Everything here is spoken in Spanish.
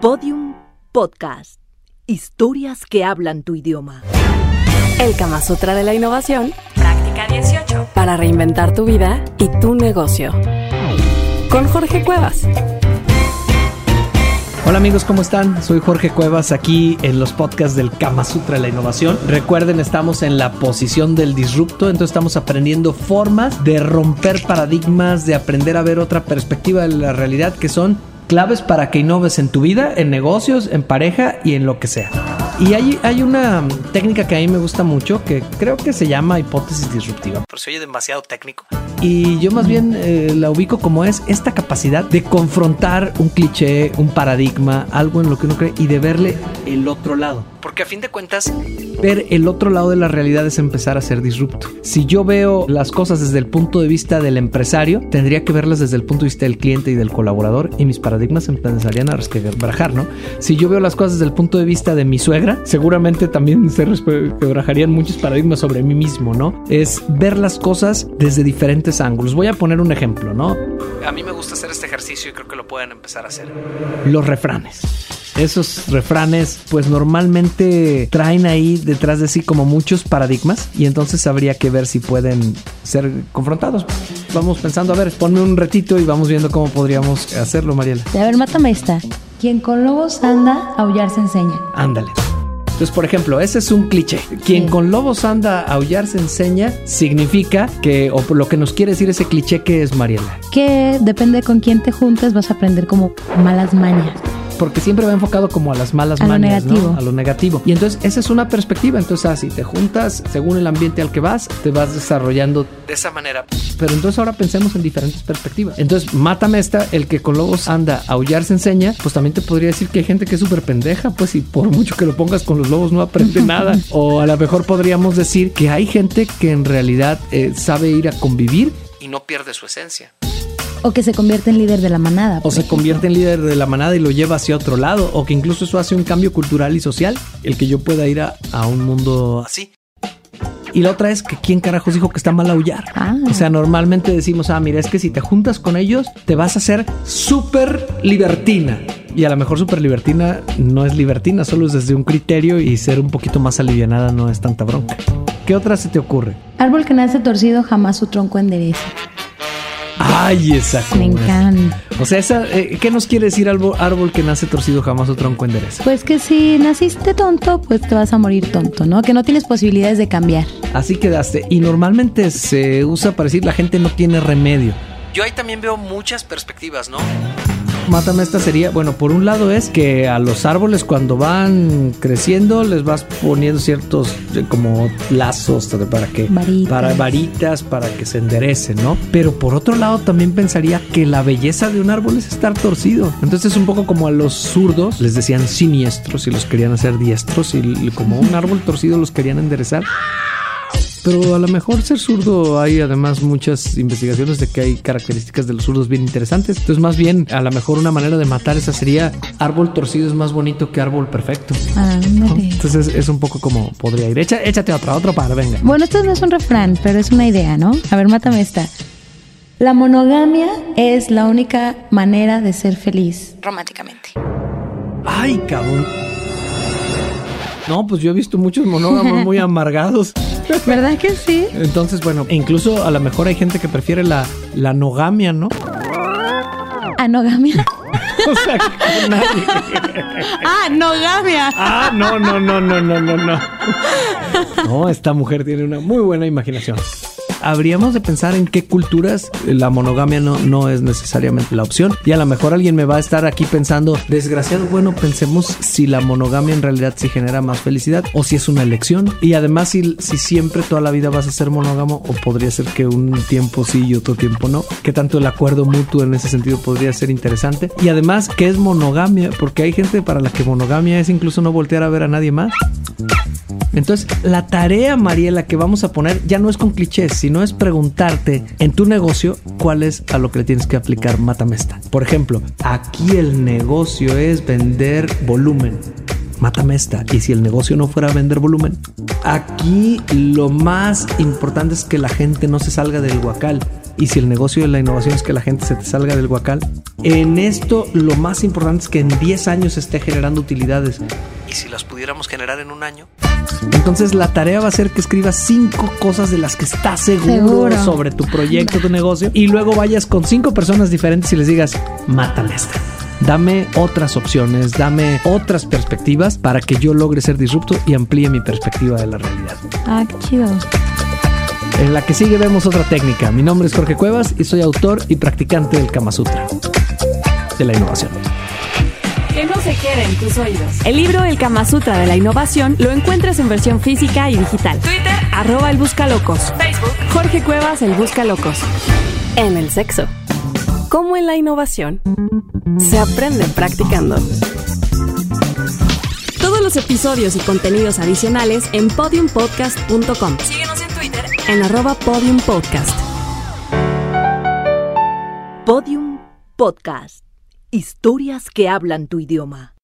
Podium Podcast. Historias que hablan tu idioma. El Kama Sutra de la Innovación. Práctica 18. Para reinventar tu vida y tu negocio. Con Jorge Cuevas. Hola amigos, ¿cómo están? Soy Jorge Cuevas aquí en los podcasts del Kama Sutra de la Innovación. Recuerden, estamos en la posición del disrupto, entonces estamos aprendiendo formas de romper paradigmas, de aprender a ver otra perspectiva de la realidad que son claves para que innoves en tu vida, en negocios, en pareja y en lo que sea. Y hay, hay una técnica que a mí me gusta mucho que creo que se llama hipótesis disruptiva. Pero se oye demasiado técnico. Y yo más bien eh, la ubico como es esta capacidad de confrontar un cliché, un paradigma, algo en lo que uno cree y de verle el otro lado. Porque a fin de cuentas, ver el otro lado de la realidad es empezar a ser disrupto. Si yo veo las cosas desde el punto de vista del empresario, tendría que verlas desde el punto de vista del cliente y del colaborador y mis paradigmas empezarían a resquebrajar, ¿no? Si yo veo las cosas desde el punto de vista de mi suegra, seguramente también se resquebrajarían muchos paradigmas sobre mí mismo, ¿no? Es ver las cosas desde diferentes ángulos. Voy a poner un ejemplo, ¿no? A mí me gusta hacer este ejercicio y creo que lo pueden empezar a hacer. Los refranes esos refranes pues normalmente traen ahí detrás de sí como muchos paradigmas y entonces habría que ver si pueden ser confrontados. Vamos pensando, a ver, ponme un retito y vamos viendo cómo podríamos hacerlo, Mariela. A ver, mátame esta. Quien con lobos anda, aullar se enseña. Ándale. Entonces, por ejemplo, ese es un cliché. Quien con lobos anda, aullar se enseña, significa que, o lo que nos quiere decir ese cliché que es Mariela. Que depende con quién te juntes, vas a aprender como malas mañas porque siempre va enfocado como a las malas a lo negativo. A lo negativo. Y entonces esa es una perspectiva. Entonces, así te juntas según el ambiente al que vas, te vas desarrollando de esa manera. Pero entonces ahora pensemos en diferentes perspectivas. Entonces, mátame esta, el que con lobos anda, aullar se enseña, pues también te podría decir que hay gente que es súper pendeja, pues y por mucho que lo pongas con los lobos no aprende nada. O a lo mejor podríamos decir que hay gente que en realidad eh, sabe ir a convivir y no pierde su esencia. O que se convierte en líder de la manada. O se convierte en líder de la manada y lo lleva hacia otro lado. O que incluso eso hace un cambio cultural y social. El que yo pueda ir a, un mundo así. Y la otra es que quién carajos dijo que está mal aullar. Ah. O sea, normalmente decimos, ah, mira, es que si te juntas con ellos, te vas a hacer súper libertina. Y a lo mejor súper libertina no es libertina, solo es desde un criterio y ser un poquito más alivianada no es tanta bronca. ¿Qué otra se te ocurre? Árbol que nace torcido jamás su tronco endereza. Ay, esa Me encanta. O sea, esa, eh, ¿qué nos quiere decir árbol, árbol que nace torcido jamás o tronco endereza? Pues que si naciste tonto, pues te vas a morir tonto, ¿no? Que no tienes posibilidades de cambiar. Así quedaste. Y normalmente se usa para decir la gente no tiene remedio. Yo ahí también veo muchas perspectivas, ¿no? Mátame esta sería, bueno, por un lado es que a los árboles cuando van creciendo les vas poniendo ciertos eh, como lazos para que para varitas para que se enderecen, ¿no? Pero por otro lado también pensaría que la belleza de un árbol es estar torcido. Entonces un poco como a los zurdos les decían siniestros y los querían hacer diestros y como un árbol torcido los querían enderezar. Pero a lo mejor ser zurdo hay además muchas investigaciones de que hay características de los zurdos bien interesantes. Entonces más bien a lo mejor una manera de matar esa sería árbol torcido es más bonito que árbol perfecto. Ah, Entonces es un poco como podría ir. échate otra, otro par, venga. Bueno, esto no es un refrán, pero es una idea, ¿no? A ver, mátame esta. La monogamia es la única manera de ser feliz románticamente. Ay, cabrón. No, pues yo he visto muchos monógamos muy amargados. ¿Verdad que sí? Entonces, bueno, incluso a lo mejor hay gente que prefiere la, la nogamia, ¿no? ¿Anogamia? o sea, nadie. ah, nogamia. Ah, no, no, no, no, no, no, no. No, esta mujer tiene una muy buena imaginación habríamos de pensar en qué culturas la monogamia no, no es necesariamente la opción. Y a lo mejor alguien me va a estar aquí pensando, desgraciado, bueno, pensemos si la monogamia en realidad sí genera más felicidad o si es una elección. Y además, si, si siempre toda la vida vas a ser monógamo o podría ser que un tiempo sí y otro tiempo no. Que tanto el acuerdo mutuo en ese sentido podría ser interesante. Y además, ¿qué es monogamia? Porque hay gente para la que monogamia es incluso no voltear a ver a nadie más. Entonces, la tarea, Mariela, que vamos a poner ya no es con clichés, sino es preguntarte en tu negocio cuál es a lo que le tienes que aplicar Matamesta. Por ejemplo, aquí el negocio es vender volumen. Mátame esta. Y si el negocio no fuera vender volumen, aquí lo más importante es que la gente no se salga del guacal. Y si el negocio de la innovación es que la gente se te salga del guacal, En esto lo más importante es que en 10 años esté generando utilidades. ¿Y si las pudiéramos generar en un año? Entonces la tarea va a ser que escribas cinco cosas de las que estás seguro, Seguro. sobre tu proyecto, tu negocio, y luego vayas con cinco personas diferentes y les digas, mátame esta. Dame otras opciones, dame otras perspectivas para que yo logre ser disrupto y amplíe mi perspectiva de la realidad. Ah, qué chido. En la que sigue vemos otra técnica. Mi nombre es Jorge Cuevas y soy autor y practicante del Kama Sutra de la innovación. Que no se quede en tus oídos. El libro El Kama Sutra de la Innovación lo encuentras en versión física y digital. Twitter, arroba el Buscalocos. Facebook, Jorge Cuevas, el Buscalocos. En el sexo. Como en la innovación, se aprende practicando. Todos los episodios y contenidos adicionales en podiumpodcast.com. Síguenos en Twitter en arroba podiumpodcast. Podium Podcast. Historias que hablan tu idioma.